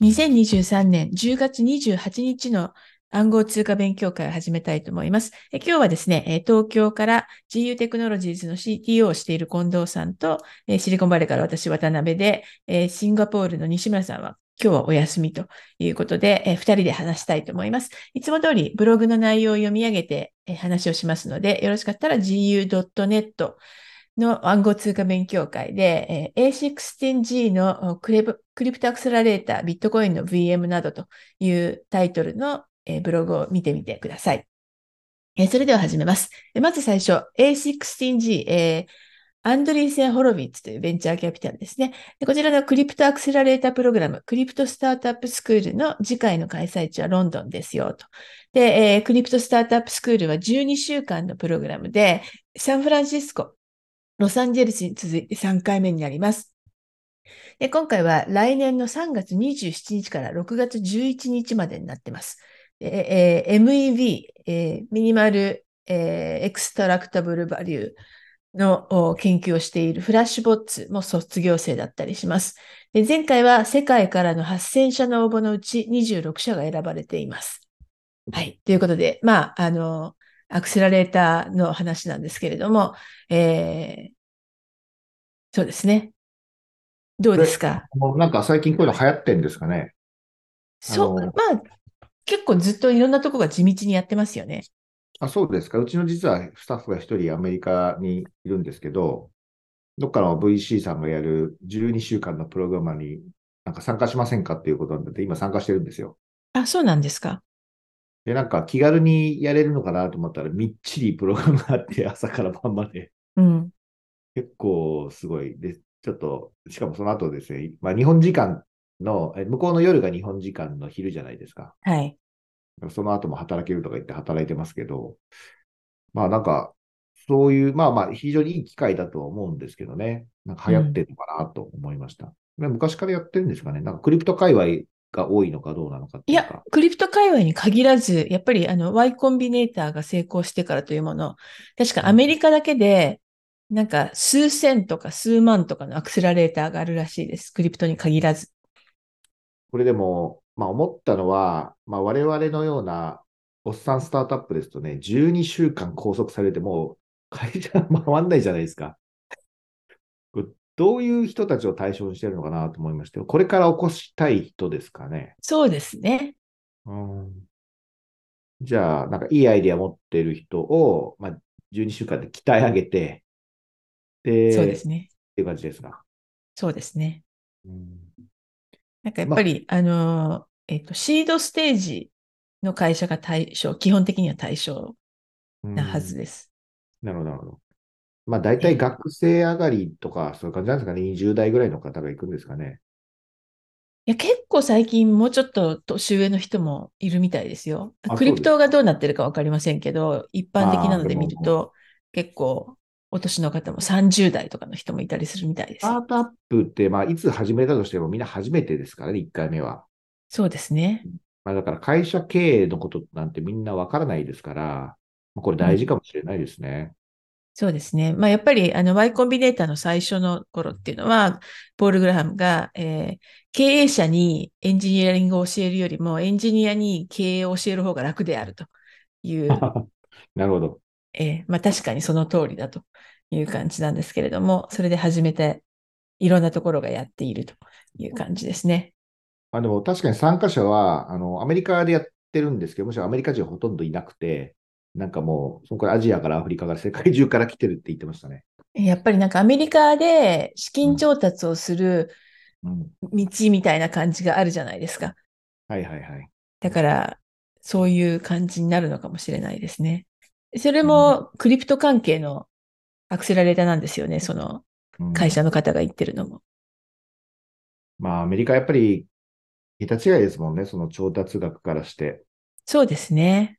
2023年10月28日の暗号通貨勉強会を始めたいと思います。え今日はですね、東京から GU テクノロジーズの CTO をしている近藤さんと、シリコンバレーから私渡辺で、シンガポールの西村さんは今日はお休みということで、え二人で話したいと思います。いつも通りブログの内容を読み上げて、話をしますので、よろしかったら gu.net の暗号通貨勉強会で、えー、A16G のクリプトアクセラレーター、ビットコインの VM などというタイトルの、ブログを見てみてください。それでは始めます。まず最初、A16G、えー、アンドリーセン・ホロビッツというベンチャーキャピタルですね。こちらのクリプトアクセラレータープログラム、クリプトスタートアップスクールの次回の開催地はロンドンですよと。で、クリプトスタートアップスクールは12週間のプログラムで、サンフランシスコ、ロサンゼルスに続いて3回目になります。で今回は来年の3月27日から6月11日までになっています。えー、MEV、えー、ミニマル、えー、エクストラクタブルバリューの研究をしているフラッシュボッツも卒業生だったりします。で前回は世界からの8000社の応募のうち26社が選ばれています。はい。ということで、まあ、あの、アクセラレーターの話なんですけれども、えー、そうですね。どうですか？なんか最近こういうの流行ってんですかね？そう、まあ、結構ずっといろんなとこが地道にやってますよね。あ、そうですか。うちの実はスタッフが一人アメリカにいるんですけど、どっかの VC さんがやる12週間のプログラマーになんか参加しませんかっていうことなんで、今参加してるんですよ。あ、そうなんですか。で、なんか気軽にやれるのかなと思ったら、みっちりプログラムがあって、朝から晩まで。うん。結構すごい。で、ちょっと、しかもその後ですね、まあ日本時間の、向こうの夜が日本時間の昼じゃないですか。はい。その後も働けるとか言って働いてますけど、まあなんか、そういう、まあまあ非常にいい機会だと思うんですけどね。なんか流行ってるのかなと思いました。うん、昔からやってるんですかね。なんかクリプト界隈が多いのかどうなのかいや、クリプト界隈に限らず、やっぱりあの Y コンビネーターが成功してからというもの、確かアメリカだけで、なんか数千とか数万とかのアクセラレーターがあるらしいです。クリプトに限らず。これでも、まあ思ったのは、まあ我々のようなおっさんスタートアップですとね、12週間拘束されても会社回んないじゃないですか。どういう人たちを対象にしてるのかなと思いまして、これから起こしたい人ですかね。そうですね。うん、じゃあ、なんかいいアイディア持ってる人を、まあ、12週間で鍛え上げて、で、そうですね。っていう感じですか。そうですね。うん、なんかやっぱり、まあ、の、えっ、ー、と、シードステージの会社が対象、基本的には対象なはずです。なるほど、なるほど。まあ大体学生上がりとか、そういう感じなんですかね。20代ぐらいの方が行くんですかね。いや、結構最近もうちょっと年上の人もいるみたいですよ。クリプトがどうなってるかわかりませんけど、一般的なので見ると、結構お年の方も30代とかの人もいたりするみたいです。スタートアップって、まあいつ始めたとしてもみんな初めてですからね、1回目は。そうですね。まあだから会社経営のことなんてみんなわからないですから、これ大事かもしれないですね。そうですね。まあ、やっぱり、あの、Y コンビネーターの最初の頃っていうのは、ポール・グラハムが、えー、経営者にエンジニアリングを教えるよりも、エンジニアに経営を教える方が楽であるという。なるほど。えー、まあ、確かにその通りだという感じなんですけれども、それで始めて、いろんなところがやっているという感じですね。あでも確かに参加者は、あの、アメリカでやってるんですけど、むしろアメリカ人ほとんどいなくて、なんかもう、そこからアジアからアフリカから世界中から来てるって言ってましたね。やっぱりなんかアメリカで資金調達をする道みたいな感じがあるじゃないですか。はいはいはい。だから、そういう感じになるのかもしれないですね。それもクリプト関係のアクセラレーターなんですよね、その会社の方が言ってるのも。うん、まあ、アメリカやっぱり桁違いですもんね、その調達額からして。そうですね。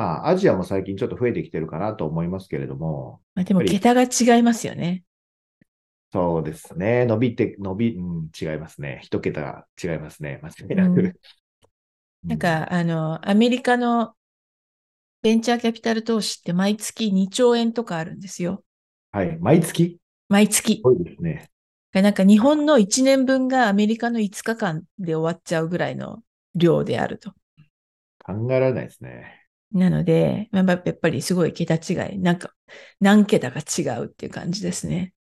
まあ、アジアも最近ちょっと増えてきてるかなと思いますけれども。まあ、でも、桁が違いますよね。そうですね。伸びて、伸び、うん、違いますね。一桁が違いますね。間違いなく。うん、なんか、あの、アメリカのベンチャーキャピタル投資って毎月2兆円とかあるんですよ。はい。毎月？毎月。すごいですね。なんか日本の1年分がアメリカの5日間で終わっちゃうぐらいの量であると。考えられないですね。なので、まあやっぱりすごい桁違い、なんか何桁か違うっていう感じですね。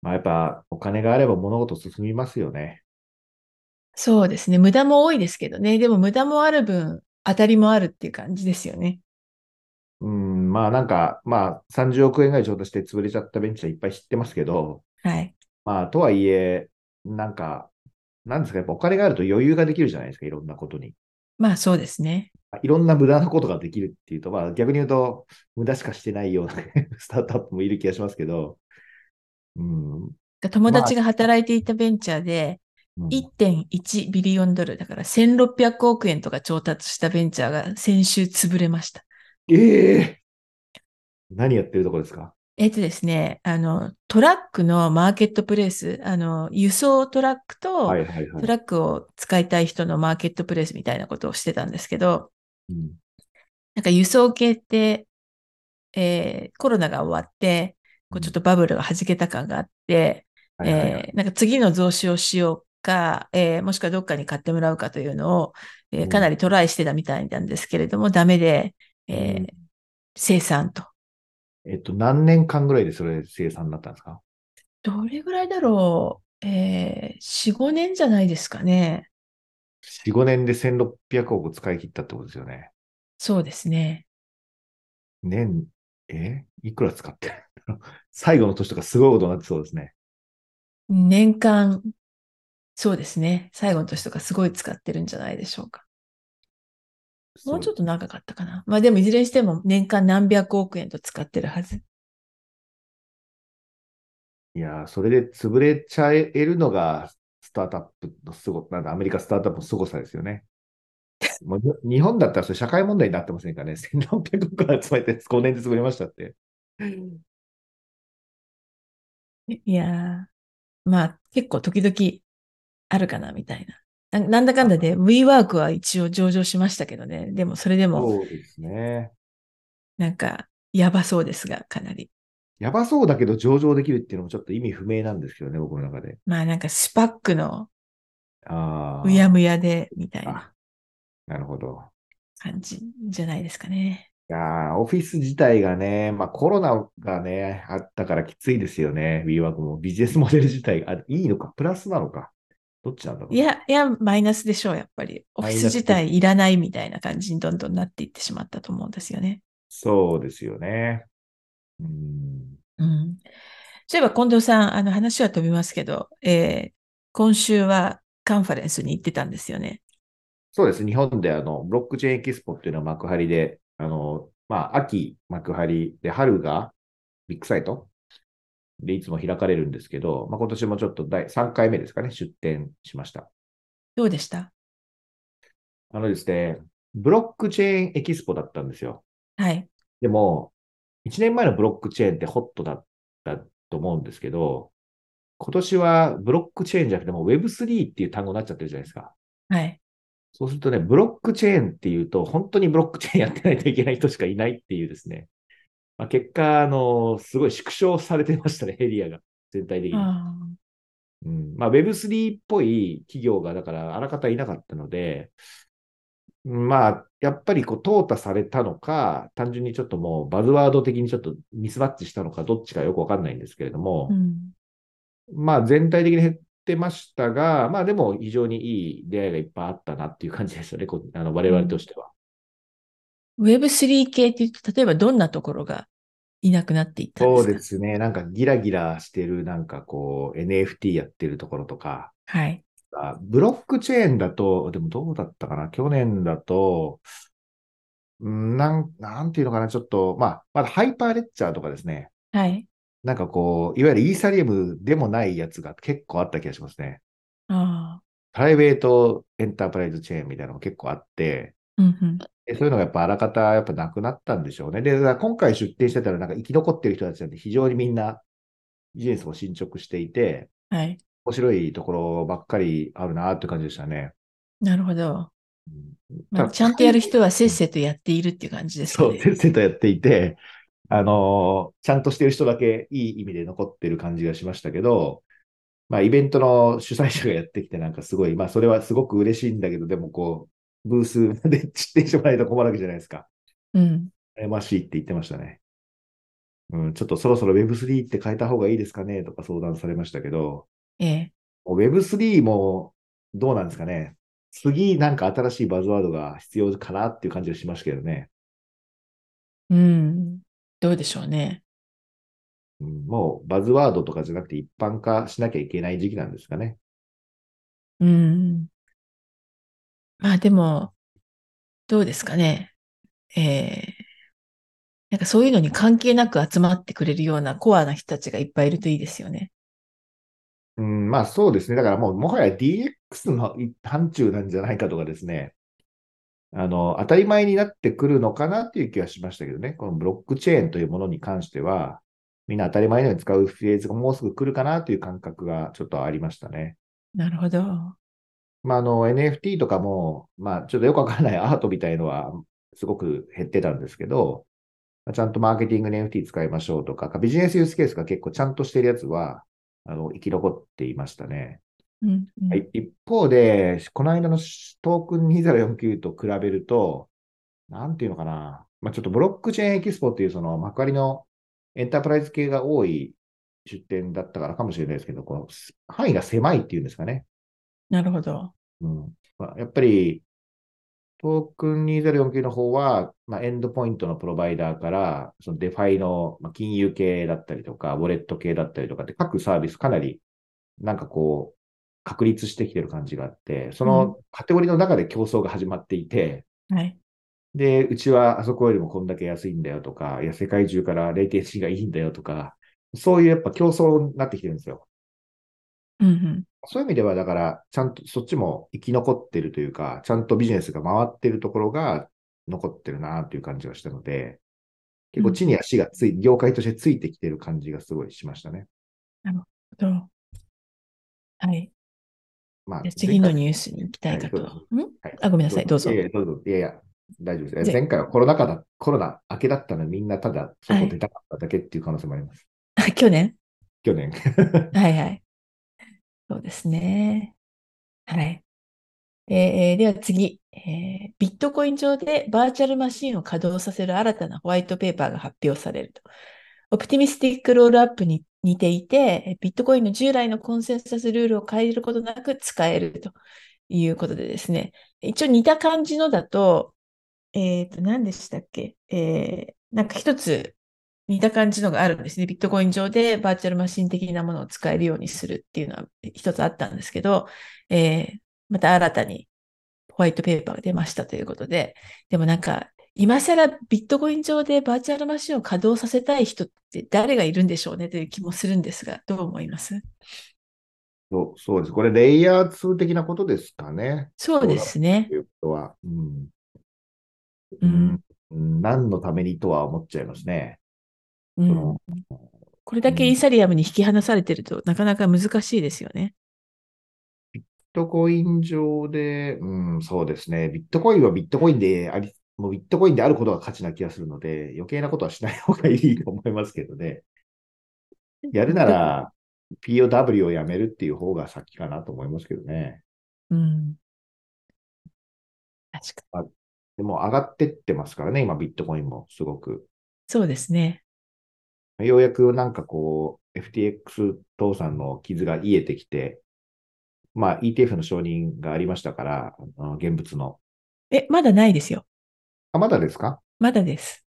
まあ、やっぱお金があれば物事進みますよね。そうですね。無駄も多いですけどね。でも無駄もある分、当たりもあるっていう感じですよね。うん、まあなんか、まあ30億円ぐらい調達して潰れちゃったベンチャーいっぱい知ってますけど、はい。まあとはいえ、なんか、なんですか、やっぱお金があると余裕ができるじゃないですか、いろんなことに。まあそうですね。いろんな無駄なことができるっていうと、まあ逆に言うと、無駄しかしてないような スタートアップもいる気がしますけど、うん。友達が働いていたベンチャーで、うん1.1ビリオンドルだから1600億円とか調達したベンチャーが先週潰れました。ええ何やってるとこですか？えっとですね、あの、トラックのマーケットプレイス、あの、輸送トラックと。トラックを使いたい人のマーケットプレイスみたいなことをしてたんですけど、うん。なんか輸送系って、えーコロナが終わって、こうちょっとバブルが弾けた感があって、えーなんか次の増資をしようか、えーもしくはどっかに買ってもらうかというのを、えーかなりトライしてたみたいなんですけれども、ダメで、えーうん。生産と。えっと、何年間ぐらいでそれ生産になったんですか？どれぐらいだろう？えー、4、5年じゃないですかね。4、5年で1600億使い切ったってことですよね。そうですね。年、え？いくら使ってる？最後の年とかすごいことになってそうですね。年間、そうですね。最後の年とかすごい使ってるんじゃないでしょうか。もうちょっと。と長かったかな。まあでもいずれにしても年間何百億円と使ってるはず。いやー、それで潰れちゃえるのがスタートアップのすご、なんだ、アメリカスタートアップの凄さですよね。もうに日本だったらそれ社会問題になってませんかね。1600億集めて5年で潰れましたって。いやー、まあ結構時々あるかなみたいな。ななんだかんだで WeWork は一応上場しましたけどね。でもそれでもそうですね。なんかやばそうですが、かなり。やばそうだけど上場できるっていうのもちょっと意味不明なんですけどね、僕の中で。まあなんかスパックのああ。うやむやでみたいなあなるほど。感じじゃないですかね。いやーオフィス自体がね、まあコロナがね、あったからきついですよね。WeWork もビジネスモデル自体が、あいいのか、プラスなのか？どっちなんだろう。い、や、いや、マイナスでしょう、やっぱり。オフィス自体いらないみたいな感じにどんどんなっていってしまったと思うんですよね。そうですよね。うん。うん。そういえば近藤さん、あの話は飛びますけど、えー今週はカンファレンスに行ってたんですよね。そうです。日本であの、ブロックチェーンエキスポっていうのは幕張で、あの、まあ、秋幕張で、春がビッグサイトでいつも開かれるんですけど、まあ、今年もちょっと第3回目ですかね、出展しました。どうでした？あのですね、ブロックチェーンエキスポだったんですよ。はい。でも、1年前のブロックチェーンってホットだったと思うんですけど、今年はブロックチェーンじゃなくても Web3 っていう単語になっちゃってるじゃないですか。はい。そうするとね、ブロックチェーンっていうと、本当にブロックチェーンやってないといけない人しかいないっていうですね。まあ、結果、あの、すごい縮小されてましたね、エリアが。全体的に。あうん、まあ Web3 っぽい企業が、だからあらかたいなかったので、まあ、やっぱりこう、淘汰されたのか、単純にちょっともうバズワード的にちょっとミスマッチしたのか、どっちかよくわかんないんですけれどもー、うん。まあ全体的に減ってましたが、まあでも非常にいい出会いがいっぱいあったなっていう感じですよね、こうあの我々としては。Web3 系って言うと、例えばどんなところがいなくなっていったんですか？そうですね。なんかギラギラしてる、なんかこう NFT やってるところとか、はい。あブロックチェーンだと、でもどうだったかな？去年だと、うんなん、なんていうのかな？ちょっと、まあ、まだハイパーレッチャーとかですね。はい。なんかこう、いわゆるイーサリアムでもないやつが結構あった気がしますね。ああ。プライベートエンタープライズチェーンみたいなのも結構あって、うんうん。でそういうのがやっぱあらかたやっぱなくなったんでしょうね。で、今回出展してたらなんか生き残ってる人たちなんで非常にみんなビジネスも進捗していて、はい。面白いところばっかりあるなって感じでしたね。なるほど。うんまあ、ちゃんとやる人はせっせとやっているっていう感じですかそう、ね。せっせとやっていて、あの、ちゃんとしてる人だけいい意味で残ってる感じがしましたけど、まあ、イベントの主催者がやってきて、なんかすごい、まあ、それはすごく嬉しいんだけど、でもこう、ブースで散ってしてもらえたら困るわけじゃないですか。うん。悩ましいって言ってましたね。うん、ちょっとそろそろ Web3 って変えた方がいいですかねとか相談されましたけど、ええ。もう Web3 もどうなんですかね。次なんか新しいバズワードが必要かなっていう感じがしましたけどね。うん。どうでしょうね。うん、もうバズワードとかじゃなくて一般化しなきゃいけない時期なんですかね。うん。まあでも、どうですかね。えーなんかそういうのに関係なく集まってくれるようなコアな人たちがいっぱいいるといいですよね。うん、まあそうですね。だからもうもはや DX の範疇なんじゃないかとかですね。あの、当たり前になってくるのかなっていう気はしましたけどね。このブロックチェーンというものに関しては、みんな当たり前のように使うフレーズがもうすぐ来るかなという感覚がちょっとありましたね。なるほど。まあ、あの、NFT とかも、まあ、ちょっとよくわからない アートみたいのは、すごく減ってたんですけど、まあちゃんとマーケティングで NFT 使いましょうとか、ビジネスユースケースが結構ちゃんとしてるやつは、あの、生き残っていましたね。うんうんはい一方で、この間のトークン2049と比べると、なんていうのかな。まあ、ちょっとブロックチェーンエキスポっていうその幕張のエンタープライズ系が多い出店だったからかもしれないですけど、この範囲が狭いっていうんですかね。なるほど。うんまあ、やっぱり、 Token 2049の方は、まあ、エンドポイントのプロバイダーから、その DeFi のまあ金融系だったりとか、ウォレット系だったりとかって、各サービスかなり、なんかこう、確立してきてる感じがあって、そのカテゴリーの中で競争が始まっていて、はい。で、うちはあそこよりもこんだけ安いんだよとか、いや、世界中からレイテンシーがいいんだよとか、そういうやっぱ競争になってきてるんですよ。うんうん。そういう意味では、だから、ちゃんとそっちも生き残ってるというか、ちゃんとビジネスが回ってるところが残ってるなという感じがしたので、結構地に足がつい、業界としてついてきてる感じがすごいしましたね。どうはい。まあ次のニュースに行きたいかと。はいん？はいあ、ごめんなさい、どうぞい。やいや、どうぞ。いやいや、大丈夫です。ぜ前回はコロナ禍だ、コロナ明けだったので、みんなただ外出たかっただけっていう可能性もあります。あ去年？去年。はいはい。そうですね。はい。えーでは次、えービットコイン上でバーチャルマシンを稼働させる新たなホワイトペーパーが発表されると。オプティミスティックロールアップに似ていて、ビットコインの従来のコンセンサスルールを変えることなく使えるということでですね。一応似た感じのだと、えっと、何でしたっけ？えーなんか一つ似た感じのがあるんですね。ビットコイン上でバーチャルマシン的なものを使えるようにするっていうのは一つあったんですけど、えーまた新たにホワイトペーパーが出ましたということで、でもなんか、今更ビットコイン上でバーチャルマシンを稼働させたい人って誰がいるんでしょうね？という気もするんですが、どう思います？そうそうです。これ、レイヤー2的なことですかね。そうですねと。いうことは。うん。うん何のためにとは思っちゃいますね。うんこれだけイーサリアムに引き離されてるとなかなか難しいですよね。ビットコイン上で、うん、そうですね。ビットコインはビットコインであり、もうビットコインであることが価値な気がするので、余計なことはしない方がいいと思いますけどね。やるなら、POW をやめるっていう方が先かなと思いますけどね。うん。確かに。でも上がってってますからね、今ビットコインもすごく。そうですね。ようやくなんかこう、FTX 倒産の傷が癒えてきて、まあ ETF の承認がありましたから、あの現物の。え、まだないですよ。あ、まだですか？まだです。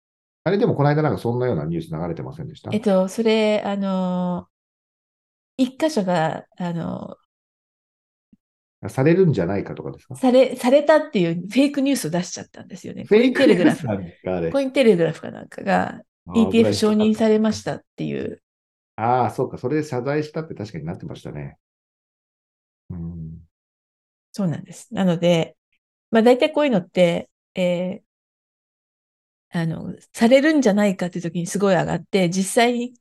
あれでもこの間なんかそんなようなニュース流れてませんでした？えっと、それ、あの、一箇所が、あの、されるんじゃないかとかですか？され、されたっていうフェイクニュースを出しちゃったんですよね。コインテレグラフ。なんですかあれコインテレグラフかなんかが ETF 承認されましたっていう。ああ、そうか。それで謝罪したって確かになってましたね。うん。そうなんです。なので、まあ大体こういうのって、えーあの、されるんじゃないかっていう時にすごい上がって、実際に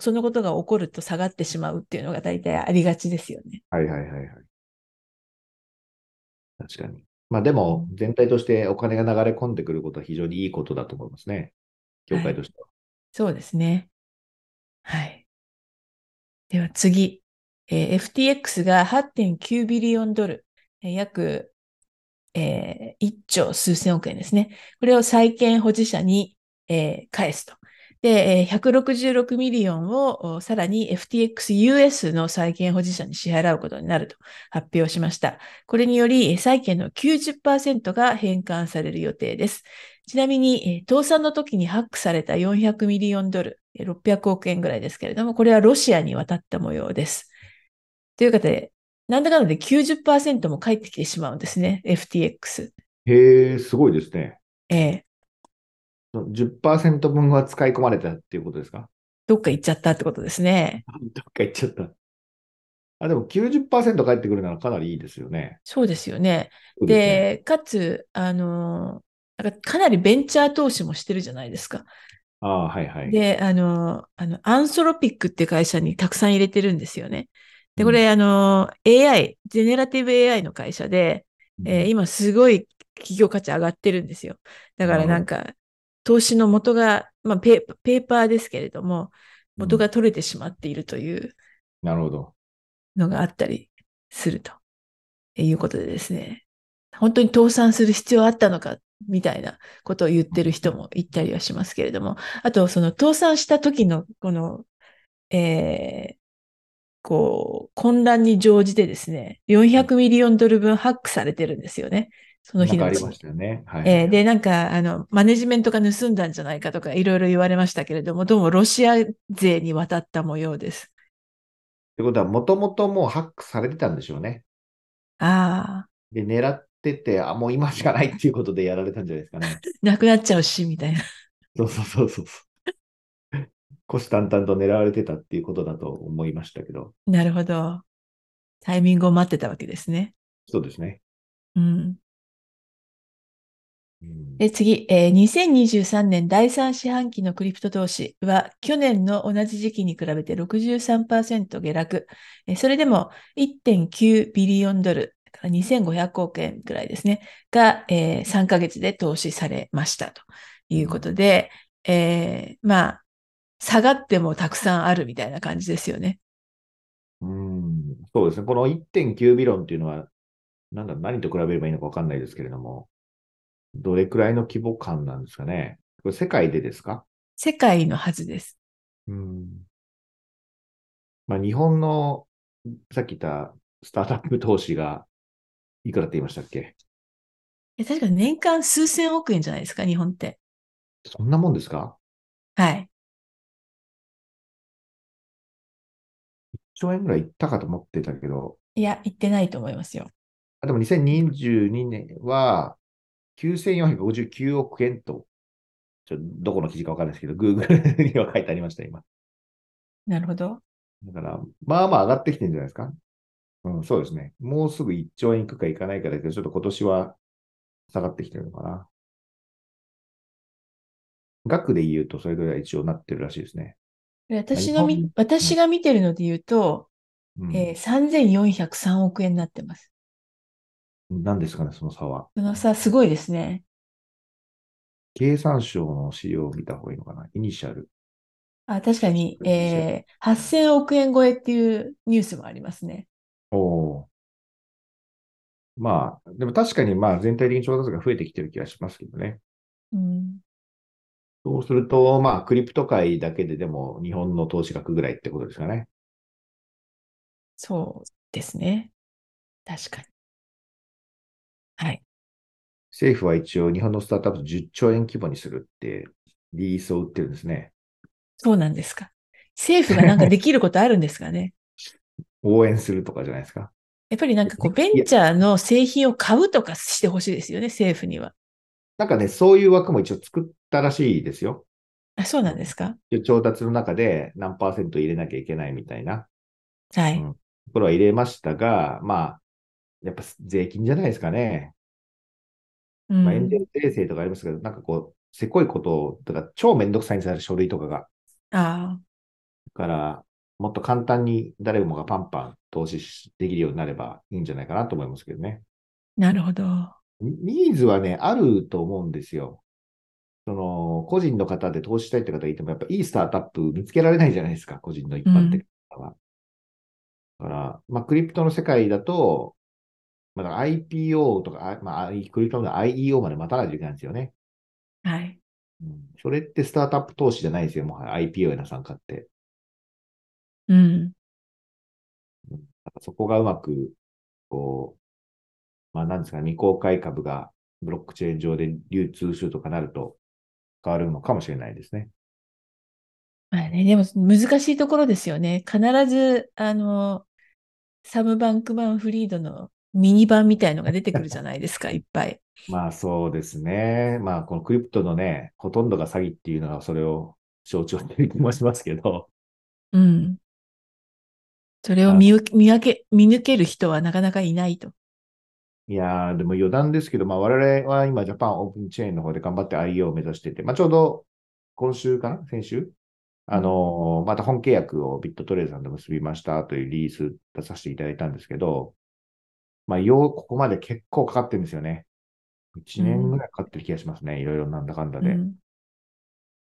そのことが起こると下がってしまうっていうのが大体ありがちですよね。はいはいはいはい。確かに。まあでも、全体としてお金が流れ込んでくることは非常にいいことだと思いますね。業界としては。そうですね。はい。では次、えー FTX が8.9ビリオンドル、えー約、えー1兆数千億円ですね。これを債権保持者に、えー返すと。で、えー166 million をおさらに FTXUS の債権保持者に支払うことになると発表しました。これにより、えー債権の90%が返還される予定です。ちなみに、えー倒産の時にハックされた400 million ドル、えー600億円ぐらいですけれども、これはロシアに渡った模様です。ということで、なんだかんだで90%も返ってきてしまうんですね、FTX。へえ、すごいですね。ええ10%分は使い込まれたっていうことですか？どっか行っちゃったってことですね。どっか行っちゃった。あ、でも90%返ってくるならかなりいいですよね。そうですよね。ですねで、かつ、あの、なんかかなりベンチャー投資もしてるじゃないですか。ああ、はいはい。で、あの、あの、アンソロピックって会社にたくさん入れてるんですよね。で、うんこれ、あの、AI、ジェネラティブ AI の会社で、えー今すごい企業価値上がってるんですよ。だからなんか、投資の元が、まあペー、ペーパーですけれども、元が取れてしまっているというなるほど。のがあったりするということでですね、本当に倒産する必要あったのか、みたいなことを言ってる人もいたりはしますけれども、あと、その倒産した時の、この、えーこう、混乱に乗じてですね、400ミリオンドル分ハックされてるんですよね。その日のうちになんかありまし。たよね。はい。えーで、なんか、あの、マネジメントが盗んだんじゃないかとか、いろいろ言われましたけれども、どうもロシア勢に渡った模様です。ってことは、もともともうハックされてたんでしょうね。ああ、で、狙ってて、あ、もう今しかないっていうことでやられたんじゃないですかね。なくなっちゃうし、みたいな。そうそうそうそう。虎視眈々と狙われてたっていうことだと思いましたけど。なるほど。タイミングを待ってたわけですね。そうですね。うん。うんで、次、えー2023年第3四半期のクリプト投資は、去年の同じ時期に比べて63%下落。えーそれでも1.9ビリオンドル、2500億円くらいですね、が、えー3ヶ月で投資されましたということで、えーまあ、下がってもたくさんあるみたいな感じですよね。うん、そうですね。この1.9ビロンっていうのは、なんだ、何と比べればいいのかわかんないですけれども、どれくらいの規模感なんですかね。これ世界でですか？世界のはずです。うん。まあ、日本の、さっき言ったスタートアップ投資が、いくらって言いましたっけ？え確か年間数千億円じゃないですか、日本って。そんなもんですか？はい。1兆円ぐらいいったかと思ってたけど、いや、言ってないと思いますよ。あでも2022年は9459億円と、ちょどこの記事かわかんないですけど、Google には書いてありました、今。なるほど。だから、まあまあ上がってきてるんじゃないですか？うん、そうですね。もうすぐ1兆円いくかいかないかだけど、ちょっと今年は下がってきてるのかな。額で言うと、それぐらい一応なってるらしいですね。で私のみ私が見てるので言うと、うんえー3403億円になってます。何ですかね、その差は。その差、すごいですね。経産省の資料を見た方がいいのかな。イニシャル。あ、確かに、えー、8000億円超えっていうニュースもありますね。まあ、でも確かにまあ全体的に調達が増えてきてる気がしますけどね。うん。そうすると、まあ、クリプト界だけででも日本の投資額ぐらいってことですかね。そうですね。確かに。はい。政府は一応日本のスタートアップ10兆円規模にするってリリースを打ってるんですね。そうなんですか。政府がなんかできることあるんですかね。応援するとかじゃないですか。やっぱりなんかこう、ベンチャーの製品を買うとかしてほしいですよね、政府には。なんかね、そういう枠も一応作ったらしいですよ。あ、そうなんですか？調達の中で何パーセント入れなきゃいけないみたいなはい。うんところは入れましたが、まあ、やっぱ税金じゃないですかね。うんまあ、エンジェル税制とかありますけど、なんかこう、せこいこととか、超めんどくさいんですよ、書類とかが。ああ、だから、もっと簡単に誰もがパンパン投資しできるようになればいいんじゃないかなと思いますけどね。なるほど。ニニーズはね、あると思うんですよ。その、個人の方で投資したいって方がいても、やっぱいいスタートアップ見つけられないじゃないですか、個人の一般的な方は。だから、まあ、クリプトの世界だと、まあ、IPO とか、まあ、クリプトの IEO まで待たないといけないんですよね。はい。うん、それってスタートアップ投資じゃないですよ、もう IPO への参加って。うん。そこがうまく、こう、まあ、なんですか、未公開株がブロックチェーン上で流通するとかなると変わるのかもしれないですね。まあね、でも難しいところですよね。必ず、あの、サム・バンクマン・フリードのミニ版みたいのが出てくるじゃないですか、いっぱい。まあそうですね。まあこのクリプトのね、ほとんどが詐欺っていうのはそれを象徴してる気もしますけど。うん。それを見見分け、見抜ける人はなかなかいないと。いやー、でも余談ですけど、まあ我々は今ジャパンオープンチェーンの方で頑張って IO を目指してて、まあちょうど今週かな？先週？あのー、また本契約をビットトレーさんで結びましたというリリース出させていただいたんですけど、まあ、よう、ここまで結構かかってるんですよね。1年ぐらいかかってる気がしますね。うん、いろいろなんだかんだで。うん、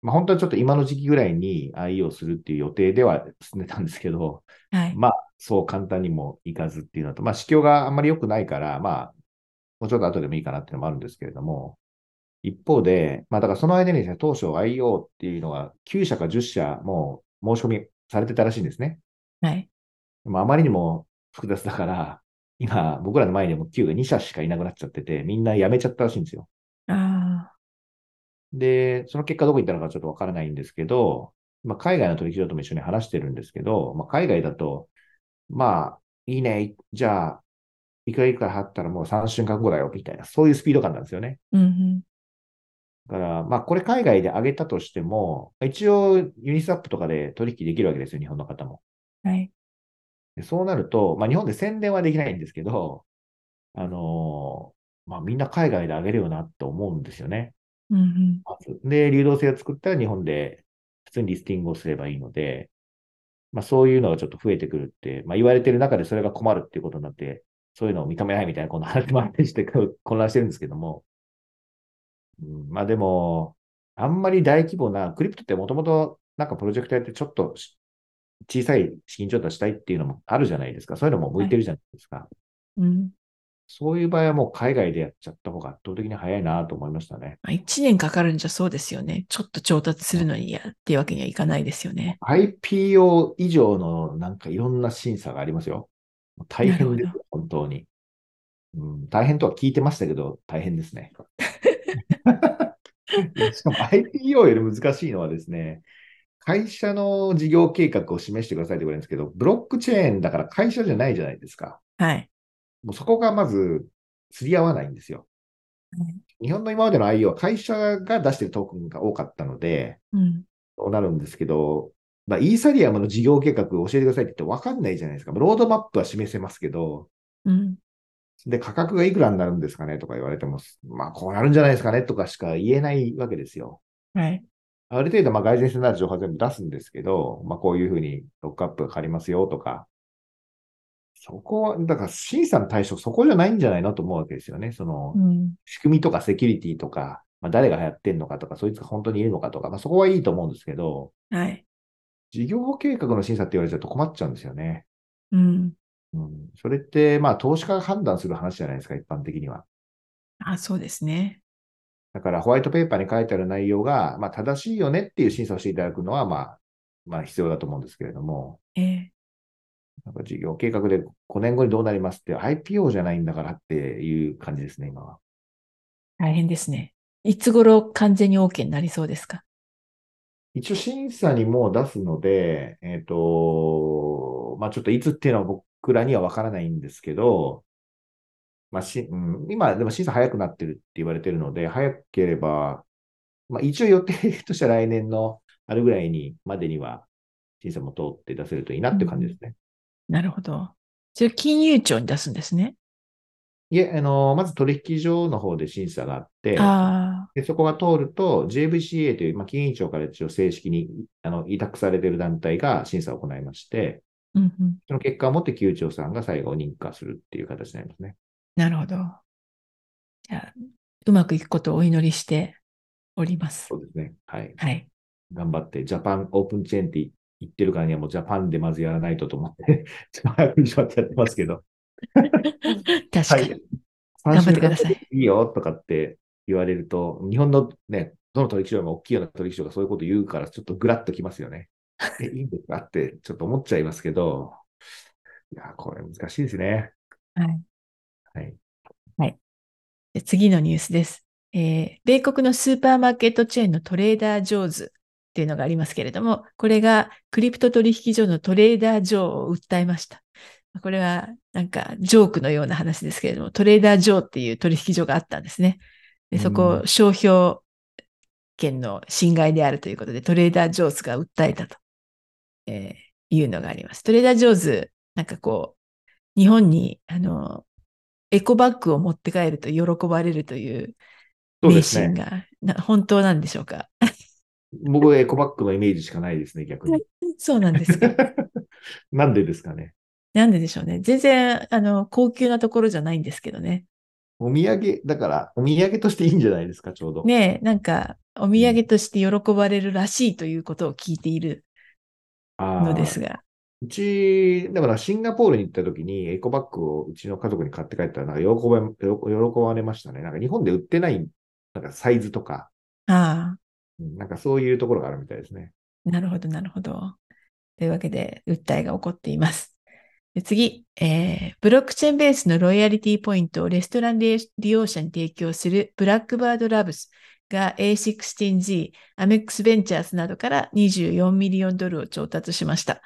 まあ、本当はちょっと今の時期ぐらいに IE をするっていう予定では進んでたんですけど、はい、まあ、そう簡単にもいかずっていうのと、まあ、市況があんまり良くないから、まあ、もうちょっと後でもいいかなっていうのもあるんですけれども、一方で、まあ、だからその間にですね、当初 IO っていうのが9社か10社も申し込みされてたらしいんですね。はい。まあ、あまりにも複雑だから、今、僕らの前にも Q が2社しかいなくなっちゃってて、みんな辞めちゃったらしいんですよ。あで、その結果どこ行ったのかちょっとわからないんですけど、まあ、海外の取引所とも一緒に話してるんですけど、まあ、海外だと、まあ、いいね、じゃあ、いくらいくら払ったらもう3週間後だよ、みたいな、そういうスピード感なんですよね。うん、うん、だから、まあ、これ海外で上げたとしても、一応ユニスワップとかで取引できるわけですよ、日本の方も。はい。そうなると、まあ、日本で宣伝はできないんですけど、あのー、まあ、みんな海外で上げるよなと思うんですよね。うんで、流動性を作ったら日本で普通にリスティングをすればいいので、まあ、そういうのがちょっと増えてくるって、まあ、言われてる中でそれが困るっていうことになって、そういうのを認めないみたいな、この話もあってして混乱してるんですけども、うん、まあでも、あんまり大規模な、クリプトってもともとなんかプロジェクトやってちょっと小さい資金調達したいっていうのもあるじゃないですか。そういうのも向いてるじゃないですか。はい、うん。そういう場合はもう海外でやっちゃった方が圧倒的に早いなと思いましたね。まあ、1年かかるんじゃそうですよね。ちょっと調達するのにやっていうわけにはいかないですよね。IPO 以上のなんかいろんな審査がありますよ。大変です、本当に、うん。大変とは聞いてましたけど、大変ですね。しかも IPO より難しいのはですね、会社の事業計画を示してくださいって言われるんですけど、ブロックチェーンだから会社じゃないじゃないですか。はい。もうそこがまず、釣り合わないんですよ。日本の今までの IO は会社が出してるトークンが多かったので、うん、そうなるんですけど、まあ、イーサリアムの事業計画を教えてくださいって言って分かんないじゃないですか。ロードマップは示せますけど、うん、で、価格がいくらになるんですかねとか言われても、まあ、こうなるんじゃないですかねとかしか言えないわけですよ。はい。ある程度、まあ、外然性のある情報は全部出すんですけど、まあ、こういうふうにロックアップがかかりますよとか、そこは、だから審査の対象そこじゃないんじゃないのと思うわけですよね。その、仕組みとかセキュリティとか、まあ、誰が流行ってんのかとか、そいつが本当にいるのかとか、まあ、そこはいいと思うんですけど、はい。事業計画の審査って言われちゃうと困っちゃうんですよね。うん。うん、それって、まあ、投資家が判断する話じゃないですか、一般的には。あ、そうですね。だから、ホワイトペーパーに書いてある内容が、まあ、正しいよねっていう審査をしていただくのは、まあ、まあ、必要だと思うんですけれども。ええなんか事業計画で5年後にどうなりますって IPO じゃないんだからっていう感じですね、今は。大変ですね。いつ頃完全に OK になりそうですか？一応審査にもう出すので、えっ、ー、と、まあちょっといつっていうのは僕らにはわからないんですけど、まあし、うん、今でも審査早くなってるって言われてるので、早ければ、まあ一応予定としては来年のあるぐらいにまでには審査も通って出せるといいなっていう感じですね。うん、なるほど。それ金融庁に出すんですね。いえ、あの、まず取引所の方で審査があって、でそこが通ると、JVCA という、まあ、金融庁から一応正式にあの委託されている団体が審査を行いまして、うんうん、その結果をもって金融庁さんが最後認可するっていう形になりますね。なるほど。じゃあ、うまくいくことをお祈りして。おりますそ。うですね。はい。はい。頑張って、ジャパンオープンチェーンって言ってるからにはもうジャパンでまずやらないとと思って、ちょっと早くにしまってやってますけど。確かに。頑張ってください。いいよとかって言われると、日本のね、どの取引所が大きいような取引所がそういうこと言うから、ちょっとグラッときますよね。え、いいんですかってちょっと思っちゃいますけど、いや、これ難しいですね。はい。はい。で次のニュースです。えー米国のスーパーマーケットチェーンのトレーダー・ジョーズっていうのがありますけれども、これがクリプト取引所のトレーダー・ジョーを訴えました。これはなんかジョークのような話ですけれども、トレーダー・ジョーっていう取引所があったんですね。でそこを商標権の侵害であるということで、トレーダー・ジョーズが訴えたと、えーいうのがあります。トレーダー・ジョーズ、なんかこう、日本に、あの、エコバッグを持って帰ると喜ばれるという迷。信が、な本当なんでしょうか。僕はエコバッグのイメージしかないですね、逆に。そうなんですか。なんでですかね。なんででしょうね。全然、あの、高級なところじゃないんですけどね。お土産、だから、お土産としていいんじゃないですか、ちょうど。ねえ、なんか、お土産として喜ばれるらしいということを聞いているのですが。うち、だからシンガポールに行った時にエコバッグをうちの家族に買って帰ったら、なんか喜ば喜喜ばれましたね。なんか日本で売ってない、なんかサイズとか、あうんなんかそういうところがあるみたいですね。なるほど、なるほど。というわけで、訴えが起こっています。次、えーブロックチェーンベースのロイヤリティポイントをレストラン利用者に提供するブラックバードラブスが A16Z、アメックスベンチャーズなどから24ミリオンドルを調達しました。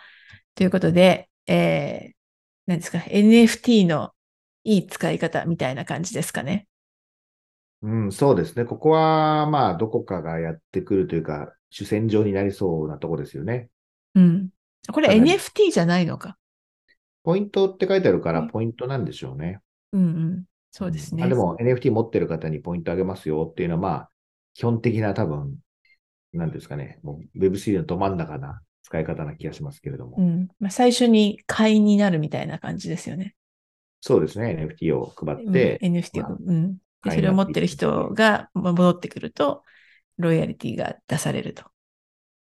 ということで、えー、何ですか、NFT のいい使い方みたいな感じですかね。うん、そうですね。ここは、まあ、どこかがやってくるというか、主戦場になりそうなとこですよね。うん。これ NFT じゃないのか。ポイントって書いてあるから、うんポイントなんでしょうね。うんうん。そうですね。あでも NFT 持ってる方にポイントあげますよっていうのは、まあ、基本的な多分、なんですかね、もう Web3 のど真ん中な使い方な気がしますけれども。うん。まあ、最初に会員になるみたいな感じですよね。そうですね、NFT を配うんって、NFT を、まあうん。で、それを持っててる人が戻ってくると、ロイヤリティが出されると。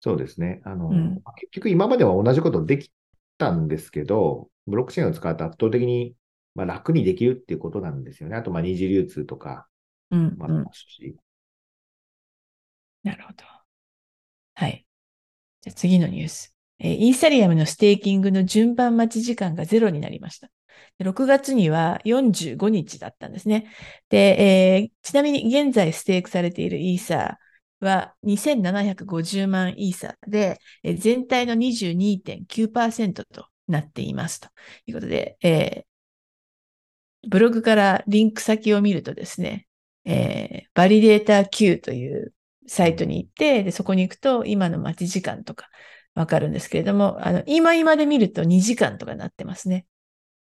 そうですね。あの、うん結局今までは同じことできたんですけど、ブロックチェーンを使うと圧倒的に、まあ、楽にできるっていうことなんですよね。あと、まあ、二次流通とかうん、もありうん。ますし。なるほど。はい。じゃあ次のニュース。えーイーサリアムのステーキングの順番待ち時間がゼロになりました。6月には45日だったんですね。で、えーちなみに現在ステークされているイーサーは2750万イーサーで、えー全体の22.9%となっていますということで、えーブログからリンク先を見るとですね、えーバリデータ Q というサイトに行って、で、そこに行くと今の待ち時間とかわかるんですけれども、あの、今今で見ると2時間とかなってますね。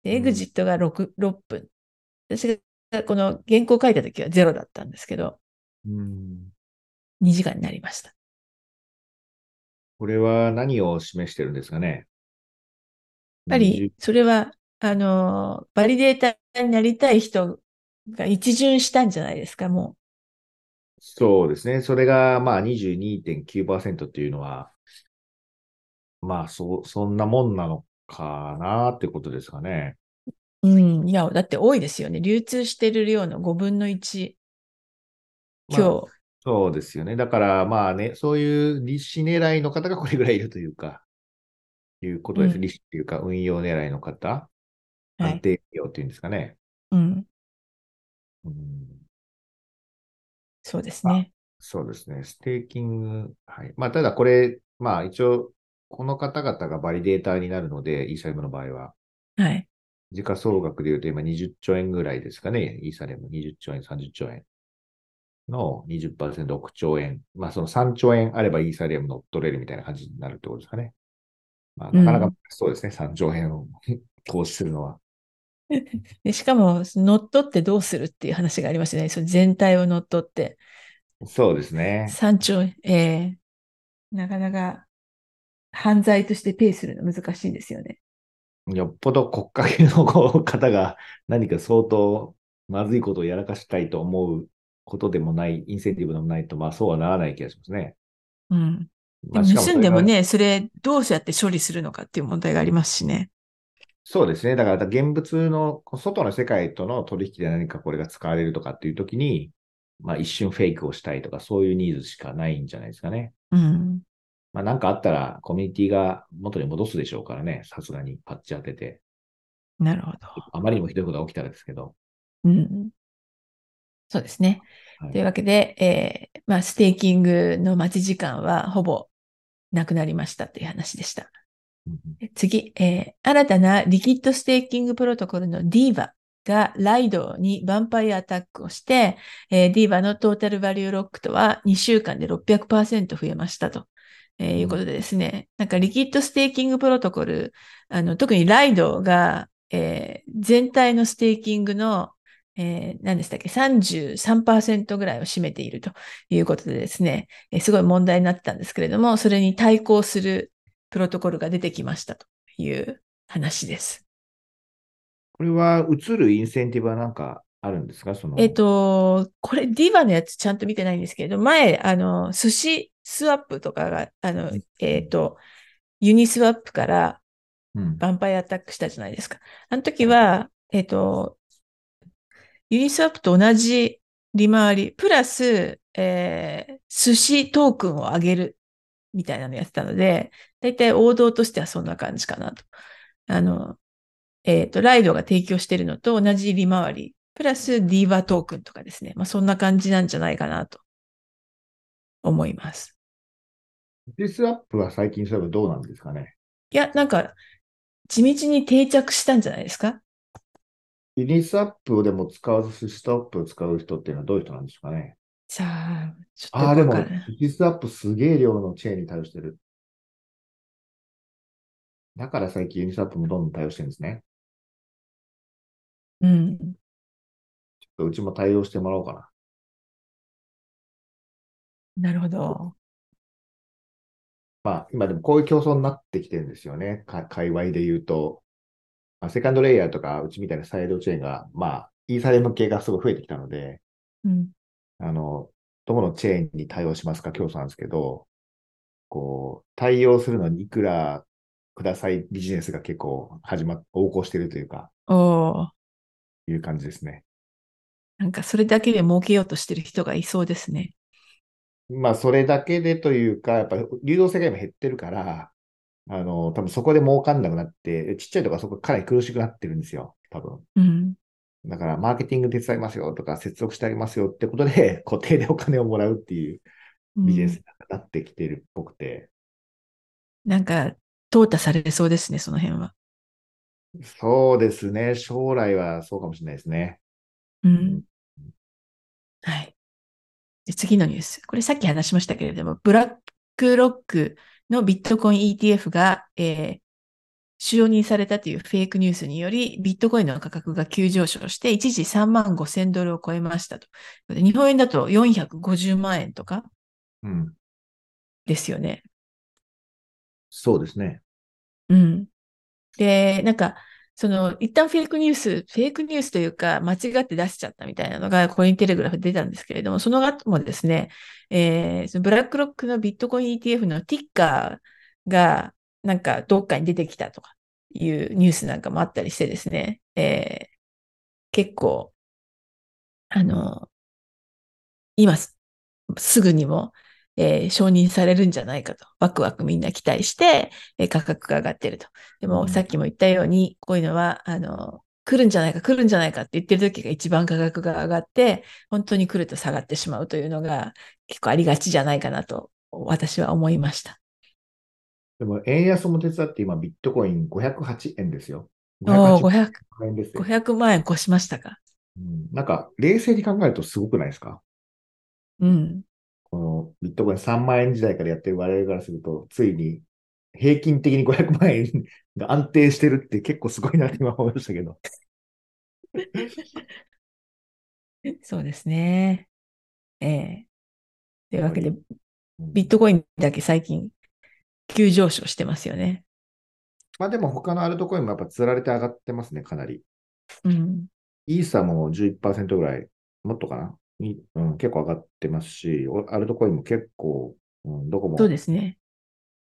で、エうんグジットが 6, 6分。私がこの原稿書いた時は0だったんですけど、うん2時間になりました。これは何を示してるんですかね？やっぱり、それは、あの、バリデータになりたい人が一巡したんじゃないですか、もそうですね。それが、まあ、22.9%っていうのは、まあ、そ、そんなもんなのかなってことですかね。う。うん。いや、だって多いですよね。流通してる量の5分の1。まあ今日。そうですよね。だから、まあね、そういう利子狙いの方がこれぐらいいるというか、いうことです。うん利子っていうか、運用狙いの方、はい。安定運用っていうんですかね。うん。うん、そうですね。そうですね。ステーキング。はい。まあ、ただこれ、まあ一応、この方々がバリデーターになるので、イーサリアムの場合は、はい。時価総額で言うと今20兆円ぐらいですかね。イーサリアム20兆円、30兆円の20%、6兆円。まあその3兆円あればイーサリアム乗っ取れるみたいな感じになるってことですかね。まあなかなかうんそうですね。3兆円を投資するのは。でしかも、乗っ取ってどうするっていう話がありましたね。それ全体を乗っ取って。そうですね。山頂、えーなかなか犯罪としてペイするの難しいですよね。よっぽど国家系の方が何か相当まずいことをやらかしたいと思うことでもない、インセンティブでもないと、まあそうはならない気がしますね。うん。でまあも盗んでもね、それどうやって処理するのかっていう問題がありますしね。そうですね。だから現物の外の世界との取引で何かこれが使われるとかっていうときに、まあ一瞬フェイクをしたいとか、そういうニーズしかないんじゃないですかね。うん。まあなんかあったらコミュニティが元に戻すでしょうからね。さすがにパッチ当てて。なるほど。あまりにもひどいことが起きたらですけど。うん。そうですね。はいというわけで、えーまあ、ステーキングの待ち時間はほぼなくなりましたという話でした。うん次、えー新たなリキッドステーキングプロトコルの DIVA が Lido にヴァンパイアアタックをして、えー DIVA のトータルバリューロックとは2週間で600%増えましたと。えーいうことでですね、なんかリキッドステーキングプロトコル、あの特に Lido が、えー全体のステーキングの、えー何でしたっけ、33%ぐらいを占めているということでですね、えーすごい問題になってたんですけれども、それに対抗するプロトコルが出てきましたという話です。これは映るインセンティブはなんかあるんですか？その。えっ、と、これ DIVA のやつちゃんと見てないんですけれど、前、あの、寿司スワップとかが、あの、えっ、と、ユニスワップからうん、ヴァンパイアアタックしたじゃないですか。あの時は、えっ、と、ユニスワップと同じ利回り、プラス、えー寿司トークンを上げるみたいなのやってたので、だいたい王道としてはそんな感じかなと。あの、えっ、と、ライドが提供しているのと同じ利回り、プラスディーバトークンとかですね。まあ、そんな感じなんじゃないかなと思います。ディスアップは最近そういえばどうなんですかね？いや、なんか、地道に定着したんじゃないですか？ Uniswap をでも使わず SushiSwap を使う人っていうのはどういう人なんですかね？さあ、ちょっとああ、でも Uniswap すげえ量のチェーンに対応してる。だから最近 Uniswap もどんどん対応してるんですね。うん。うちも対応してもらおうかな。なるほど。まあ、今でもこういう競争になってきてるんですよね。か界隈で言うと。まあ、セカンドレイヤーとか、うちみたいなサイドチェーンが、まあ、イーサレム系がすごい増えてきたので、うん。あの、どこのチェーンに対応しますか競争なんですけど、こう、対応するのにいくらくださいビジネスが結構始まっ、横行してるというか、いう感じですね。なんかそれだけで儲けようとしてる人がいそうですね。まあ、それだけでというか、やっぱり流動性が今減ってるから、あの、多分そこで儲かんなくなって、ちっちゃいとこはそこかなり苦しくなってるんですよ、多分。うん。だから、マーケティング手伝いますよとか、接続してあげますよってことで、固定でお金をもらうっていうビジネスになってきてるっぽくて、なんか、淘汰されそうですね、その辺は。そうですね。将来はそうかもしれないですね。うん。はい。で次のニュース。これさっき話しましたけれども、ブラックロックのビットコイン ETF が、えー承認されたというフェイクニュースにより、ビットコインの価格が急上昇して、一時3万5千ドルを超えましたと。で日本円だと450万円とかうん。ですよね。そうですね。うん。で、なんか、その、一旦フェイクニュース、フェイクニュースというか、間違って出しちゃったみたいなのが、コインテレグラフで出たんですけれども、その後もですね、えーそのブラックロックのビットコイン ETF のティッカーが、なんか、どっかに出てきたとかいうニュースなんかもあったりしてですね、えー結構、あの、今す、すぐにも、えー承認されるんじゃないかと、ワクワクみんな期待して、えー価格が上がってると。でも、うんさっきも言ったように、こういうのは、あの、来るんじゃないか、来るんじゃないかって言ってる時が一番価格が上がって、本当に来ると下がってしまうというのが結構ありがちじゃないかなと、私は思いました。でも、円安も手伝って今、ビットコイン508円ですよ。おー、508 500、円ですよ。500万円越しましたか。うんなんか、冷静に考えるとすごくないですか？うん。このビットコイン3万円時代からやってる我々からすると、ついに平均的に500万円が安定してるって結構すごいなって 今思いましたけど。そうですね。ええというわけで、うんビットコインだけ最近急上昇してますよね。まあでも他のアルトコインもやっぱ釣られて上がってますね、かなり。うん。イーサも11%ぐらい、もっとかなみうん、結構上がってますし、おアルトコインも結構、うん、どこそうもですね。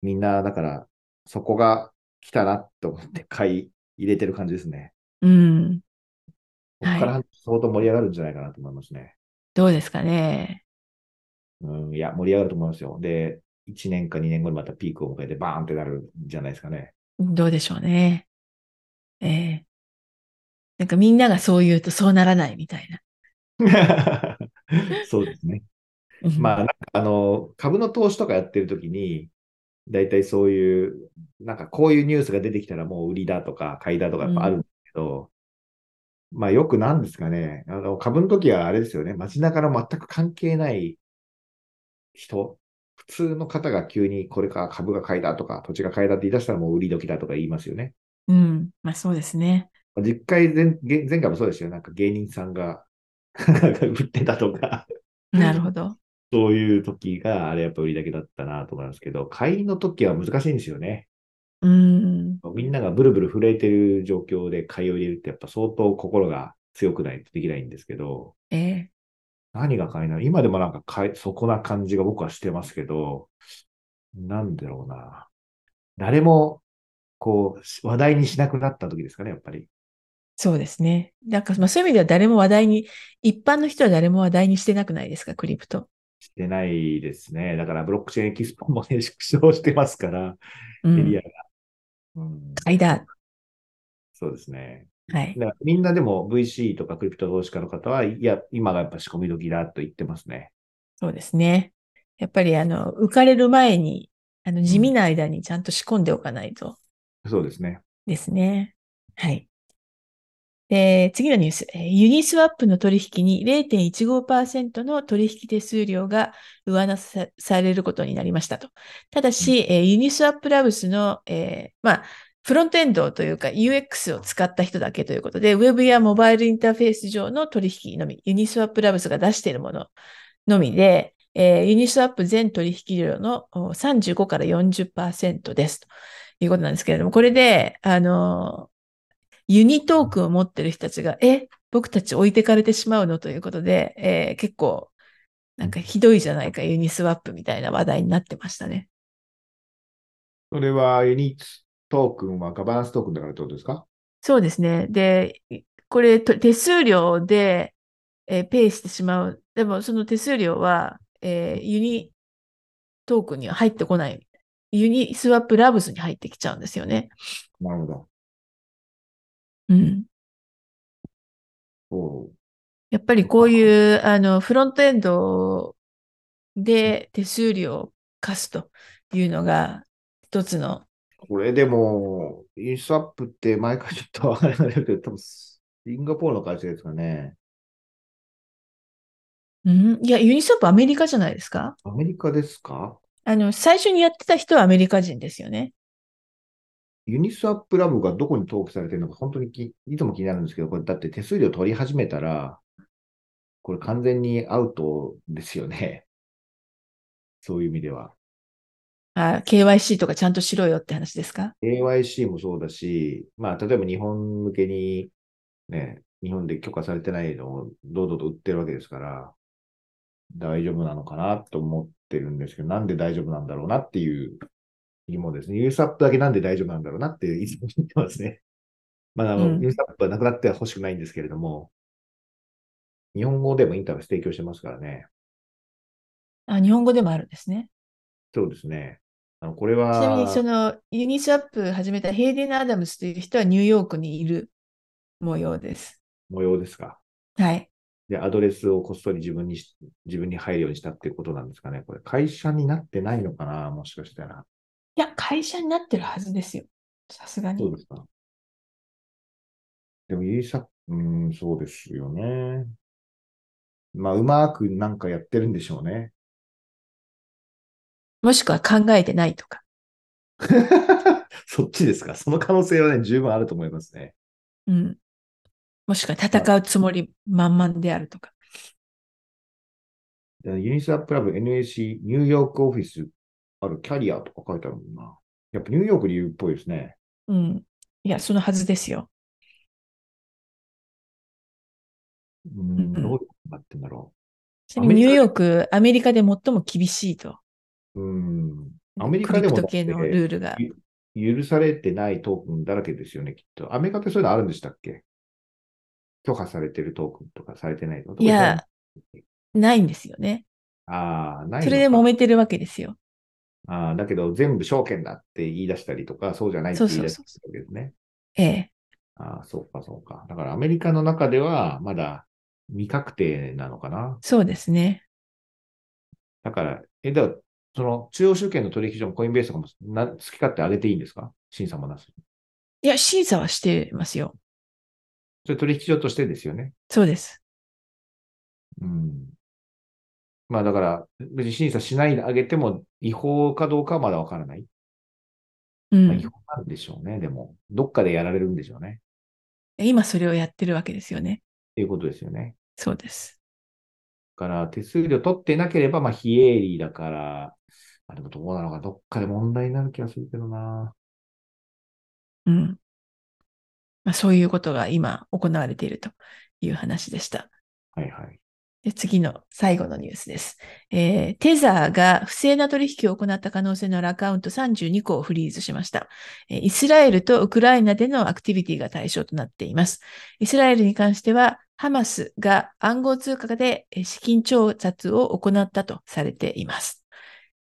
みんな、だから、そこが来たなと思って買い入れてる感じですね。うん。ここからはい相当盛り上がるんじゃないかなと思いますね。どうですかね。うん、いや、盛り上がると思いますよ。で、1年か2年後にまたピークを迎えてバーンってなるんじゃないですかね。どうでしょうね。ええなんかみんながそう言うとそうならないみたいな。そうですね。うんまあ、あの、株の投資とかやってるときに、大体そういう、なんかこういうニュースが出てきたらもう売りだとか買いだとかやっぱあるんですけど、まあよくなんですかね、あの、株の時はあれですよね、街中の全く関係ない人、普通の方が急にこれから株が買いだとか土地が買いだって言い出したらもう売り時だとか言いますよね。うん。まあそうですね。実回前、前前回もそうですよ。なんか芸人さんが売ってたとか、なるほど。そういう時があれやっぱ売りだけだったなと思いますけど、買いの時は難しいんですよね。うん。みんながブルブル震えてる状況で買いを入れるってやっぱ相当心が強くないとできないんですけど、ええ何が買いなの？今でもなんか買い、そこな感じが僕はしてますけど、なんだろうな。誰も、こう、話題にしなくなった時ですかね、やっぱり。そうですね。なんか、まあそういう意味では誰も話題に、一般の人は誰も話題にしてなくないですか、クリプト。してないですね。だからブロックチェーンエキスポもね、縮小してますから、うんエリア。が。うん、買いだ。そうですね。はい。だからみんなでも VC とかクリプト投資家の方は、いや、今がやっぱ仕込み時だと言ってますね。そうですね。やっぱり、あの、浮かれる前に、あの、地味な間にちゃんと仕込んでおかないとそうですね。ですね。はい。で、次のニュース。えーユニスワップの取引に0.15%の取引手数料が上乗せされることになりましたと。ただし、えーユニスワップラブスの、えーまあ、フロントエンドというか UX を使った人だけということで、ウェブやモバイルインターフェース上の取引のみ、ユニスワップラブスが出しているもののみで、えーユニスワップ全取引量のお35から40%ですということなんですけれども、これで、あのユニトークンを持ってる人たちが、え、僕たち置いてかれてしまうのということで、えー結構、なんかひどいじゃないか、ユニスワップみたいな話題になってましたね。それはユニットトークンはガバナンストークンだからってことですか？そうですね。で、これ、と手数料で、えーペイしてしまう。でも、その手数料は、えーユニトークンには入ってこない。ユニスワップラブスに入ってきちゃうんですよね。なるほど。うん。そやっぱりこういう、あの、フロントエンドで手数料を課すというのが、一つの、う。これでも、インスアップって前からちょっとわからないけど、多分シンガポールの会社ですかね。うん、いや、ユニスワップアメリカじゃないですか？アメリカですか？あの、最初にやってた人はアメリカ人ですよね。ユニスワップラブがどこに登記されてるのか本当にきいつも気になるんですけど、これだって手数料取り始めたら、これ完全にアウトですよね。そういう意味では。あ、KYC とかちゃんとしろよって話ですか？AYC もそうだし、まあ、例えば日本向けに、ね、日本で許可されてないのを堂々と売ってるわけですから、大丈夫なのかなと思ってるんですけど、なんで大丈夫なんだろうなっていう疑問ですね。ユースアップだけなんで大丈夫なんだろうなっていつも言ってますね。まあ、あの、うんユースアップはなくなっては欲しくないんですけれども、日本語でもインターフェース提供してますからね。あ、日本語でもあるんですね。そうですね。あの、これちなみに、は、その、ユニスワップ始めたヘイデン・アダムスという人はニューヨークにいる模様です。模様ですか。はい。で、アドレスをこっそり自分にし、自分に入るようにしたっていうことなんですかね。これ、会社になってないのかなもしかしたら。いや、会社になってるはずですよ。さすがに。そうですか。でも、ユーサうーん、そうですよね。まあ、うまくなんかやってるんでしょうね。もしくは考えてないとか。そっちですか。その可能性はね、十分あると思いますね。うん。もしくは戦うつもり満々であるとか。でユニスアップラブ NAC ニューヨークオフィスあるキャリアとか書いてあるもんな。やっぱニューヨークで言うっぽいですね。うん。いや、そのはずですよ。うーん、どうなってんだろちなみにニューヨーク、アメリカで最も厳しいと。うん。アメリカでも系のルールが。ゆ許されてないトークンだらけですよね、きっと。アメリカってそういうのあるんでしたっけ？許可されてるトークンとかされてないとか。いや、ないんですよね。ああ、ないそれで揉めてるわけですよ。ああ、だけど全部証券だって言い出したりとか、そうじゃないって言い出したわけですね。ええ。ああ、そうか、そうか。だからアメリカの中ではまだ未確定なのかな。そうですね。だから、え、だその中央集権の取引所もコインベースとかもな好き勝手上げていいんですか？審査もなし。いや、審査はしてますよ。それ取引所としてですよね。そうです。うん。まあだから、別に審査しないであげても違法かどうかはまだわからない。うんまあ違法なんでしょうね。でも、どっかでやられるんでしょうね。今それをやってるわけですよね。っていうことですよね。そうです。だから、手数料取ってなければ、まあ、非営利だから、あ、でもどうなのか、どっかで問題になる気がするけどな。うん。まあ、そういうことが今行われているという話でした。はいはい。次の最後のニュースです。えーテザーが不正な取引を行った可能性のあるアカウント32個をフリーズしました。えイスラエルとウクライナでのアクティビティが対象となっています。イスラエルに関しては、ハマスが暗号通貨で資金調達を行ったとされています。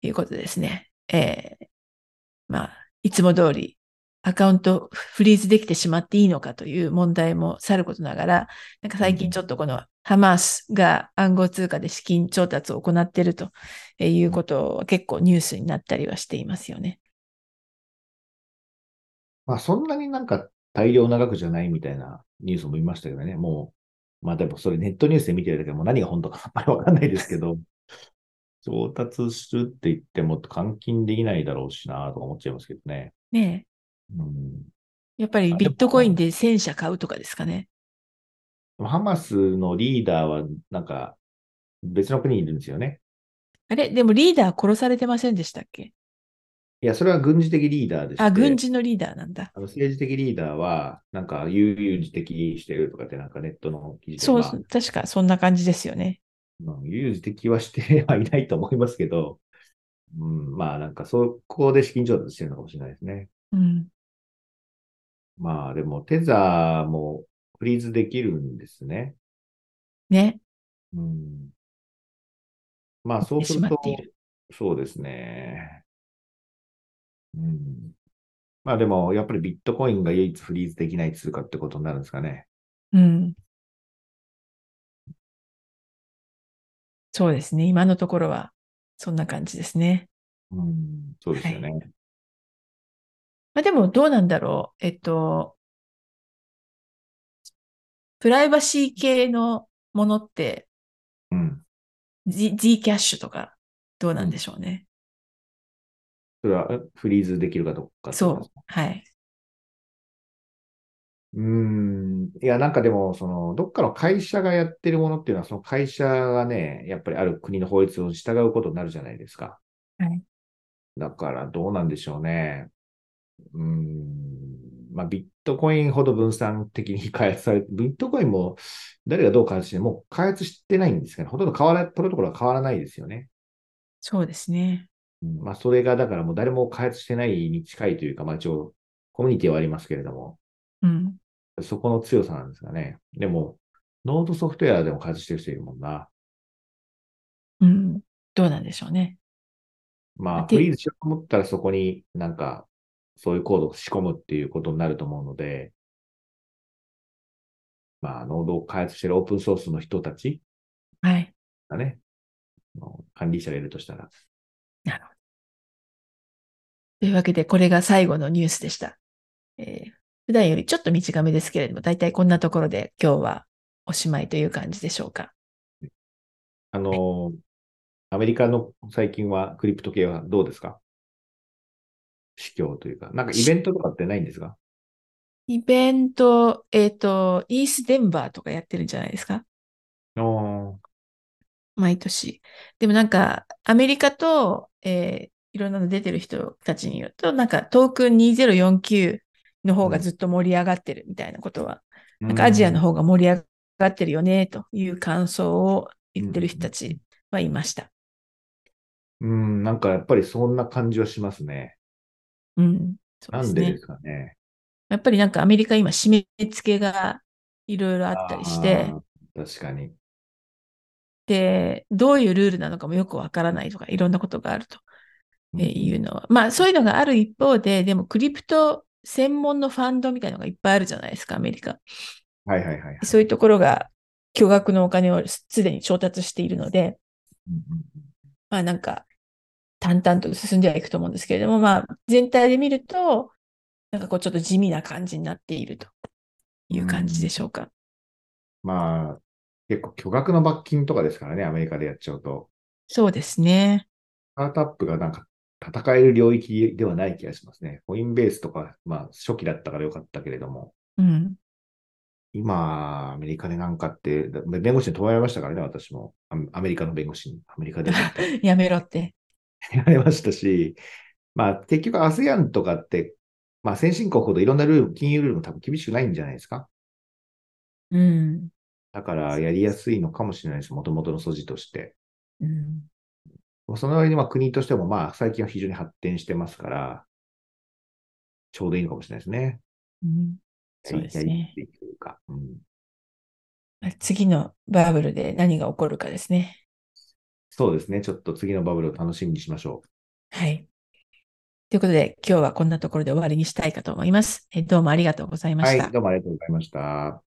ということですね。えーまあ、いつも通りアカウントフリーズできてしまっていいのかという問題もさることながら、なんか最近ちょっとこのハマスが暗号通貨で資金調達を行っているということは結構ニュースになったりはしていますよね。まあ、そんなになんか大量長くじゃないみたいなニュースも見ましたけどね。もう、まあでもそれネットニュースで見てるだけでもう何が本当かあんまりわかんないですけど、調達するって言っても換金できないだろうしなとか思っちゃいますけどね。ね。やっぱりビットコインで1000社買うとかですかね。ハマスのリーダーはなんか別の国にいるんですよね。あれ？でもリーダー殺されてませんでしたっけ？いや、それは軍事的リーダーでしてあ、軍事のリーダーなんだ。あの政治的リーダーは、なんか悠々自適してるとかってなんかネットの記事で、そう、まあ確かそんな感じですよね。まあ悠々自適はしてはいないと思いますけど、うん、まあなんかそこで資金調達してるのかもしれないですね。うん。まあでもテザーもフリーズできるんですね。ね。うん、まあそうするとそうですね。うん、まあでもやっぱりビットコインが唯一フリーズできない通貨ってことになるんですかね。うん。そうですね。今のところはそんな感じですね。うん、そうですよね。まあ、でもどうなんだろう。えっと、プライバシー系のものって、うん。Z, Z キャッシュとかどうなんでしょうね。それはえフリーズできるかどうか？そう。はい。うーん。いや、なんかでも、その、どっかの会社がやってるものっていうのは、その会社がね、やっぱりある国の法律を従うことになるじゃないですか。はい。だから、どうなんでしょうね。うーん。まあ、ビットコインほど分散的に開発されて、ビットコインも誰がどう開発しても、開発してないんですけど、ほとんど変わら、プロトコルは変わらないですよね。そうですね。うんまあ、それが、だからもう誰も開発してないに近いというか、まあ、一応、コミュニティはありますけれども、うん。そこの強さなんですかね。でも、ノードソフトウェアでも開発してる人いるもんな。うん。どうなんでしょうね。まあ、でフリーズしようと思ったらそこになんか、そういうコードを仕込むっていうことになると思うので、まあ、ノードを開発してるオープンソースの人たちはい。がね、の管理者がいるとしたら、なるほど。というわけで、これが最後のニュースでした。えー普段よりちょっと短めですけれども、だいたいこんなところで今日はおしまいという感じでしょうか。あの、アメリカの最近はクリプト系はどうですか？市況というか、なんかイベントとかってないんですか？イベント、えっ、と、イースデンバーとかやってるんじゃないですか？毎年。でもなんか、アメリカと、えーいろんなの出てる人たちによると、なんかトークン2049の方がずっと盛り上がってるみたいなことは、なんかアジアの方が盛り上がってるよね、という感想を言ってる人たちはいました。うん、なんかやっぱりそんな感じはしますね。うん。そうですねなんでで。すかね。やっぱりなんかアメリカ今締め付けがいろいろあったりして、確かに。で、どういうルールなのかもよくわからないとか、いろんなことがあるというのは。まあそういうのがある一方で、でもクリプト専門のファンドみたいなのがいっぱいあるじゃないですか、アメリカ。はいはいはいはい。そういうところが巨額のお金をすでに調達しているので、まあなんか淡々と進んではいくと思うんですけれども、まあ全体で見ると、なんかこうちょっと地味な感じになっているという感じでしょうか。まあ、結構巨額の罰金とかですからね、アメリカでやっちゃうと。そうですね。スタートアップがなんか戦える領域ではない気がしますね。コインベースとか、まあ初期だったからよかったけれども、うん。今、アメリカでなんかって、だ弁護士に問われましたからね、私も。アアメリカの弁護士に。アメリカで やめろって。やれましたし、まあ結局 ASEAN とかって、まあ先進国ほどいろんなルール、金融ルールも多分厳しくないんじゃないですか？うん。だからやりやすいのかもしれないです。もともとの素地として。うん。その割にまあ国としてもまあ最近は非常に発展してますから、ちょうどいいのかもしれないですね。うんそうですねうか。うんまあ次のバブルで何が起こるかですね。そうですね。ちょっと次のバブルを楽しみにしましょはい。ということで、今日はこんなところで終わりにしたいかと思います。えどうもありがとうございまう。はした。い。どうもありがとうございました。